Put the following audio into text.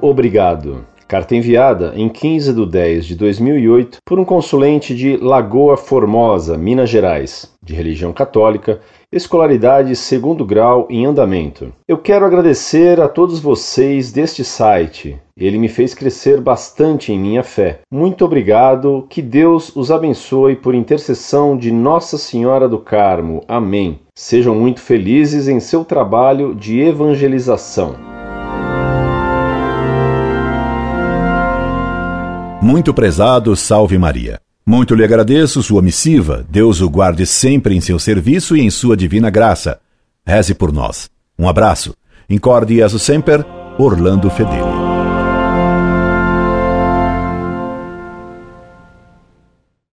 obrigado. Carta enviada em 15 de 10 de 2008 por um consulente de Lagoa Formosa, Minas Gerais, de religião católica, escolaridade segundo grau em andamento. Eu quero agradecer a todos vocês deste site. Ele me fez crescer bastante em minha fé. Muito obrigado. Que Deus os abençoe por intercessão de Nossa Senhora do Carmo. Amém. Sejam muito felizes em seu trabalho de evangelização. Muito prezado, salve Maria. Muito lhe agradeço sua missiva. Deus o guarde sempre em seu serviço e em sua divina graça. Reze por nós. Um abraço. Incorde Jesus Semper, Orlando Fedeli.